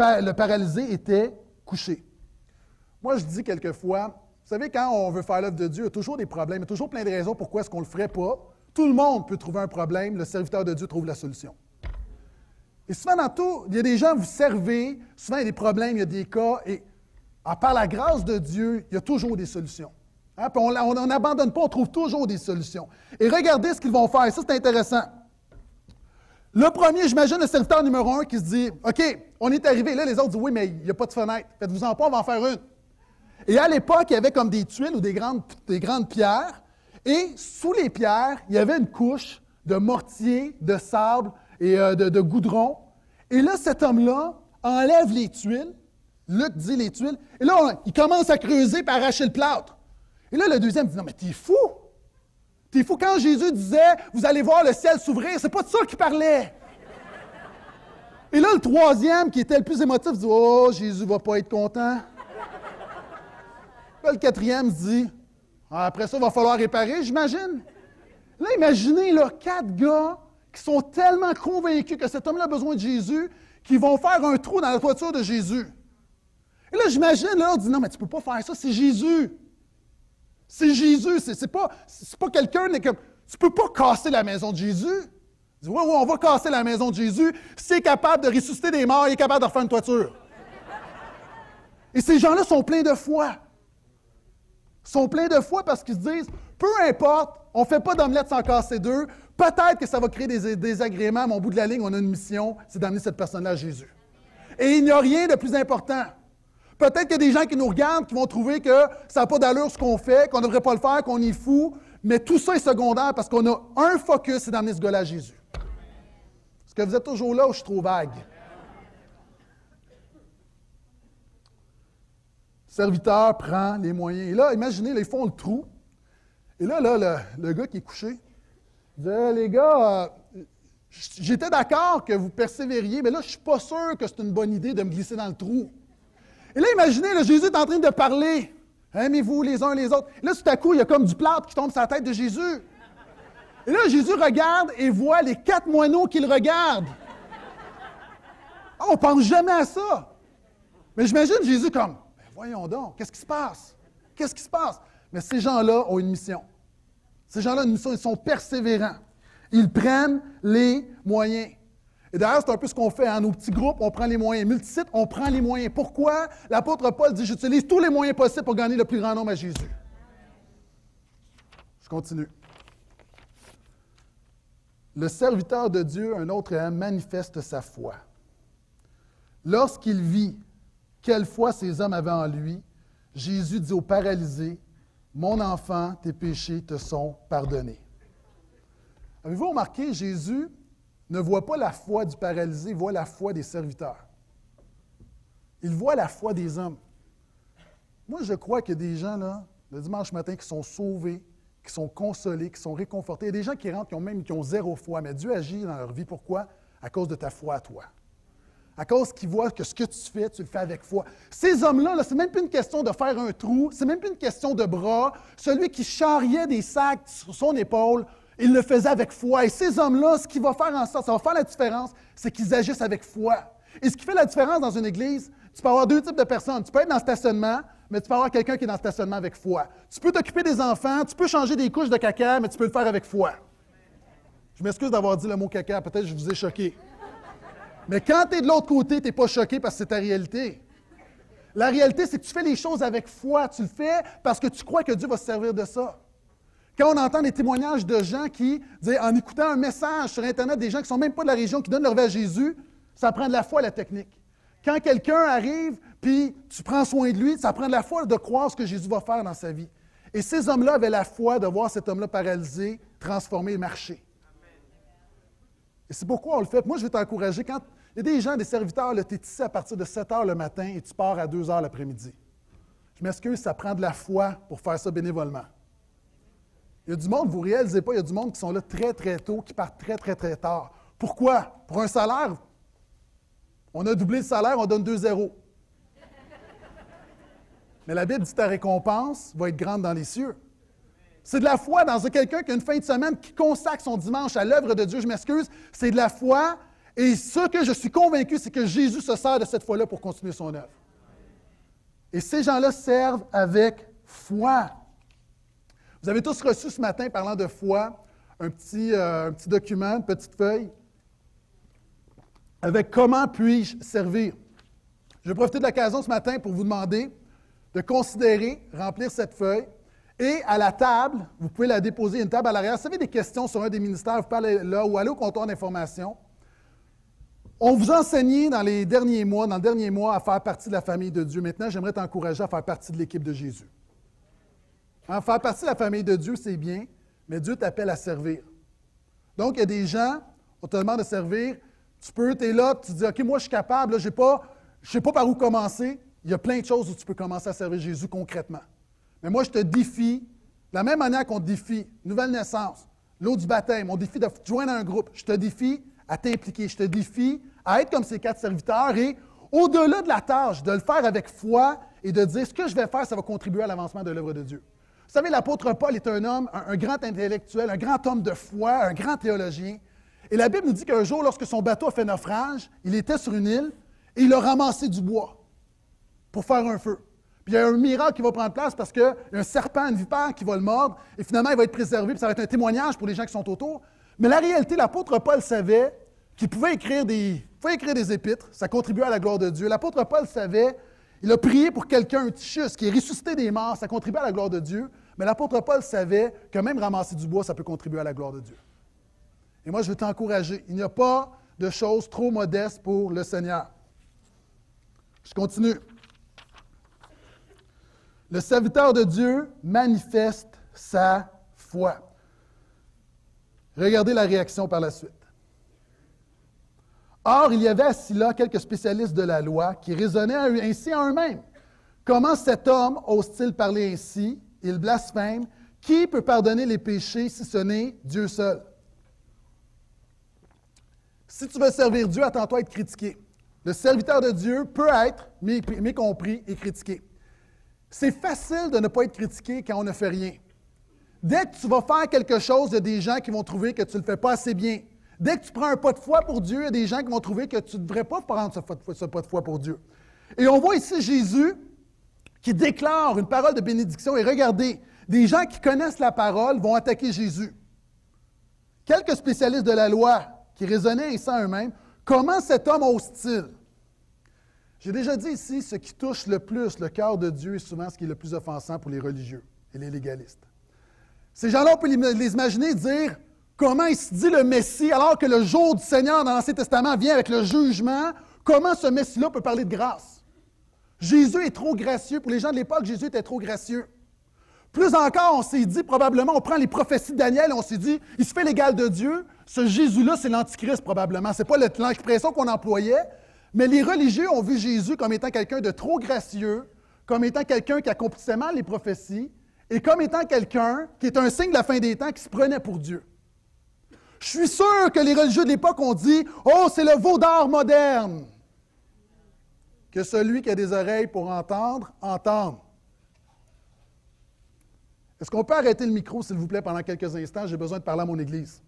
le paralysé était couché. Moi, je dis quelquefois, vous savez, quand on veut faire l'œuvre de Dieu, il y a toujours des problèmes, il y a toujours plein de raisons pourquoi est-ce qu'on ne le ferait pas. Tout le monde peut trouver un problème, le serviteur de Dieu trouve la solution. Et souvent dans tout, il y a des gens, vous servez, souvent il y a des problèmes, il y a des cas, et par la grâce de Dieu, il y a toujours des solutions. Hein, on n'abandonne pas, on trouve toujours des solutions. Et regardez ce qu'ils vont faire, ça c'est intéressant. Le premier, j'imagine le serviteur numéro un qui se dit OK, on est arrivé. Là, les autres disent Oui, mais il n'y a pas de fenêtre. Faites-vous-en pas, on va en faire une. Et à l'époque, il y avait comme des tuiles ou des grandes, des grandes pierres. Et sous les pierres, il y avait une couche de mortier, de sable et euh, de, goudron. Et là, cet homme-là enlève les tuiles. Luc dit les tuiles. Et là, il commence à creuser et à arracher le plâtre. Et là, le deuxième dit Non, mais t'es fou! T'es fou quand Jésus disait Vous allez voir le ciel s'ouvrir, c'est pas de ça qu'il parlait. Et là, le troisième, qui était le plus émotif, dit Oh, Jésus va pas être content. Là, le quatrième dit ah, Après ça, il va falloir réparer, j'imagine. Là, imaginez là, quatre gars qui sont tellement convaincus que cet homme-là a besoin de Jésus, qu'ils vont faire un trou dans la toiture de Jésus. Et là, j'imagine, là, on dit non, mais tu peux pas faire ça, c'est Jésus. C'est Jésus, c'est pas, pas quelqu'un, tu ne peux pas casser la maison de Jésus. Dit, oui, oui, on va casser la maison de Jésus? C'est capable de ressusciter des morts, il est capable de refaire une toiture. Et ces gens-là sont pleins de foi. Ils sont pleins de foi parce qu'ils se disent, peu importe, on ne fait pas d'omelette sans casser deux. Peut-être que ça va créer des désagréments, mais au bout de la ligne, on a une mission, c'est d'amener cette personne-là à Jésus. Et il n'y a rien de plus important. Peut-être qu'il y a des gens qui nous regardent qui vont trouver que ça n'a pas d'allure ce qu'on fait, qu'on ne devrait pas le faire, qu'on est fou, mais tout ça est secondaire parce qu'on a un focus, c'est d'amener ce gars-là à Jésus. Est-ce que vous êtes toujours là ou je suis trop vague? serviteur prend les moyens. Et là, imaginez, ils font le trou. Et là, là le, gars qui est couché, il dit Les gars, euh, j'étais d'accord que vous persévériez, mais là, je ne suis pas sûr que c'est une bonne idée de me glisser dans le trou. Et là, imaginez, là, Jésus est en train de parler. Aimez-vous les uns les autres. Et là, tout à coup, il y a comme du plâtre qui tombe sur la tête de Jésus. Et là, Jésus regarde et voit les quatre moineaux qu'il regarde. On ne pense jamais à ça. Mais j'imagine Jésus comme Voyons donc, qu'est-ce qui se passe? Qu'est-ce qui se passe? Mais ces gens-là ont une mission. Ces gens-là ont une mission, ils sont persévérants. Ils prennent les moyens. Et d'ailleurs, c'est un peu ce qu'on fait en hein. nos petits groupes, on prend les moyens. Multisites, on prend les moyens. Pourquoi? L'apôtre Paul dit J'utilise tous les moyens possibles pour gagner le plus grand nombre à Jésus. Je continue. Le serviteur de Dieu, un autre manifeste sa foi. Lorsqu'il vit quelle foi ces hommes avaient en lui, Jésus dit au paralysé, Mon enfant, tes péchés te sont pardonnés. Avez-vous remarqué, Jésus ne voit pas la foi du paralysé, voit la foi des serviteurs. Il voit la foi des hommes. Moi, je crois qu'il y a des gens, là, le dimanche matin, qui sont sauvés, qui sont consolés, qui sont réconfortés. Il des gens qui rentrent, qui ont même qui ont zéro foi, mais Dieu agit dans leur vie. Pourquoi? À cause de ta foi à toi à cause qu'ils voient que ce que tu fais, tu le fais avec foi. Ces hommes-là, -là, c'est même plus une question de faire un trou, c'est même plus une question de bras. Celui qui charriait des sacs sur son épaule, il le faisait avec foi. Et ces hommes-là, ce qui va faire en sorte, ça va faire la différence, c'est qu'ils agissent avec foi. Et ce qui fait la différence dans une église, tu peux avoir deux types de personnes. Tu peux être dans le stationnement, mais tu peux avoir quelqu'un qui est dans le stationnement avec foi. Tu peux t'occuper des enfants, tu peux changer des couches de caca, mais tu peux le faire avec foi. Je m'excuse d'avoir dit le mot caca, peut-être que je vous ai choqué. Mais quand tu es de l'autre côté, tu n'es pas choqué parce que c'est ta réalité. La réalité, c'est que tu fais les choses avec foi. Tu le fais parce que tu crois que Dieu va se servir de ça. Quand on entend des témoignages de gens qui en écoutant un message sur Internet, des gens qui ne sont même pas de la région, qui donnent leur vie à Jésus, ça prend de la foi, la technique. Quand quelqu'un arrive, puis tu prends soin de lui, ça prend de la foi de croire ce que Jésus va faire dans sa vie. Et ces hommes-là avaient la foi de voir cet homme-là paralysé, transformé et marcher. Et c'est pourquoi on le fait. Moi, je vais t'encourager. Quand il y a des gens, des serviteurs, tu es ici à partir de 7 heures le matin et tu pars à 2 heures l'après-midi. Je m'excuse, ça prend de la foi pour faire ça bénévolement. Il y a du monde, vous ne réalisez pas, il y a du monde qui sont là très, très tôt, qui partent très, très, très tard. Pourquoi? Pour un salaire, on a doublé le salaire, on donne 2 zéros. Mais la Bible dit ta récompense va être grande dans les cieux. C'est de la foi dans quelqu'un qui a une fin de semaine qui consacre son dimanche à l'œuvre de Dieu. Je m'excuse. C'est de la foi et ce que je suis convaincu, c'est que Jésus se sert de cette foi-là pour continuer son œuvre. Et ces gens-là servent avec foi. Vous avez tous reçu ce matin, parlant de foi, un petit, euh, un petit document, une petite feuille, avec comment puis-je servir? Je vais profiter de l'occasion ce matin pour vous demander de considérer, remplir cette feuille. Et à la table, vous pouvez la déposer, une table à l'arrière. Si vous avez des questions sur un des ministères, vous aller là ou aller au comptoir d'information. On vous a enseigné dans les derniers mois, dans le dernier mois, à faire partie de la famille de Dieu. Maintenant, j'aimerais t'encourager à faire partie de l'équipe de Jésus. Faire partie de la famille de Dieu, c'est bien, mais Dieu t'appelle à servir. Donc, il y a des gens, on te demande de servir, tu peux, tu es là, tu dis, OK, moi, je suis capable, je ne sais pas par où commencer. Il y a plein de choses où tu peux commencer à servir Jésus concrètement. Mais moi, je te défie, de la même manière qu'on te défie nouvelle naissance, l'eau du baptême, on défie de joindre un groupe, je te défie à t'impliquer, je te défie à être comme ces quatre serviteurs et, au-delà de la tâche, de le faire avec foi et de dire ce que je vais faire, ça va contribuer à l'avancement de l'œuvre de Dieu. Vous savez, l'apôtre Paul est un homme, un, grand intellectuel, un grand homme de foi, un grand théologien. Et la Bible nous dit qu'un jour, lorsque son bateau a fait naufrage, il était sur une île et il a ramassé du bois. pour faire un feu. Puis il y a un miracle qui va prendre place parce qu'il y a un serpent, une vipère qui va le mordre, et finalement, il va être préservé, puis ça va être un témoignage pour les gens qui sont autour. Mais la réalité, l'apôtre Paul savait qu'il pouvait écrire des, épîtres, ça contribuait à la gloire de Dieu. L'apôtre Paul savait, il a prié pour quelqu'un, un Tichus, qui est ressuscité des morts, ça contribuait à la gloire de Dieu. Mais l'apôtre Paul savait que même ramasser du bois, ça peut contribuer à la gloire de Dieu. Et moi, je veux t'encourager. Il n'y a pas de choses trop modestes pour le Seigneur. Je continue. Le serviteur de Dieu manifeste sa foi. Regardez la réaction par la suite. Or, il y avait assis là quelques spécialistes de la loi qui raisonnaient ainsi en eux-mêmes. Comment cet homme ose-t-il parler ainsi? Il blasphème. Qui peut pardonner les péchés si ce n'est Dieu seul? Si tu veux servir Dieu, attends-toi à être critiqué. Le serviteur de Dieu peut être mécompris et critiqué. C'est facile de ne pas être critiqué quand on ne fait rien. Dès que tu vas faire quelque chose, il y a des gens qui vont trouver que tu ne le fais pas assez bien. Dès que tu prends un pas de foi pour Dieu, il y a des gens qui vont trouver que tu ne devrais pas prendre ce pas de foi pour Dieu. Et on voit ici Jésus qui déclare une parole de bénédiction. Et regardez, des gens qui connaissent la parole vont attaquer Jésus. Quelques spécialistes de la loi qui raisonnaient ainsi eux-mêmes, comment cet homme hostile? J'ai déjà dit ici, ce qui touche le plus le cœur de Dieu est souvent ce qui est le plus offensant pour les religieux et les légalistes. Ces gens-là, on peut les imaginer dire Comment il se dit le Messie alors que le jour du Seigneur dans l'Ancien Testament vient avec le jugement? Comment ce Messie-là peut parler de grâce? Jésus est trop gracieux. Pour les gens de l'époque, Jésus était trop gracieux. Plus encore, on s'est dit probablement, on prend les prophéties de Daniel on s'est dit, il se fait l'égal de Dieu. Ce Jésus-là, c'est l'Antichrist probablement. Ce n'est pas l'expression qu'on employait, mais les religieux ont vu Jésus comme étant quelqu'un de trop gracieux, comme étant quelqu'un qui accomplissait mal les prophéties et comme étant quelqu'un qui est un signe de la fin des temps qui se prenait pour Dieu. Je suis sûr que les religieux de l'époque ont dit Oh, c'est le veau moderne. Que celui qui a des oreilles pour entendre, entende. Est-ce qu'on peut arrêter le micro, s'il vous plaît, pendant quelques instants? J'ai besoin de parler à mon Église.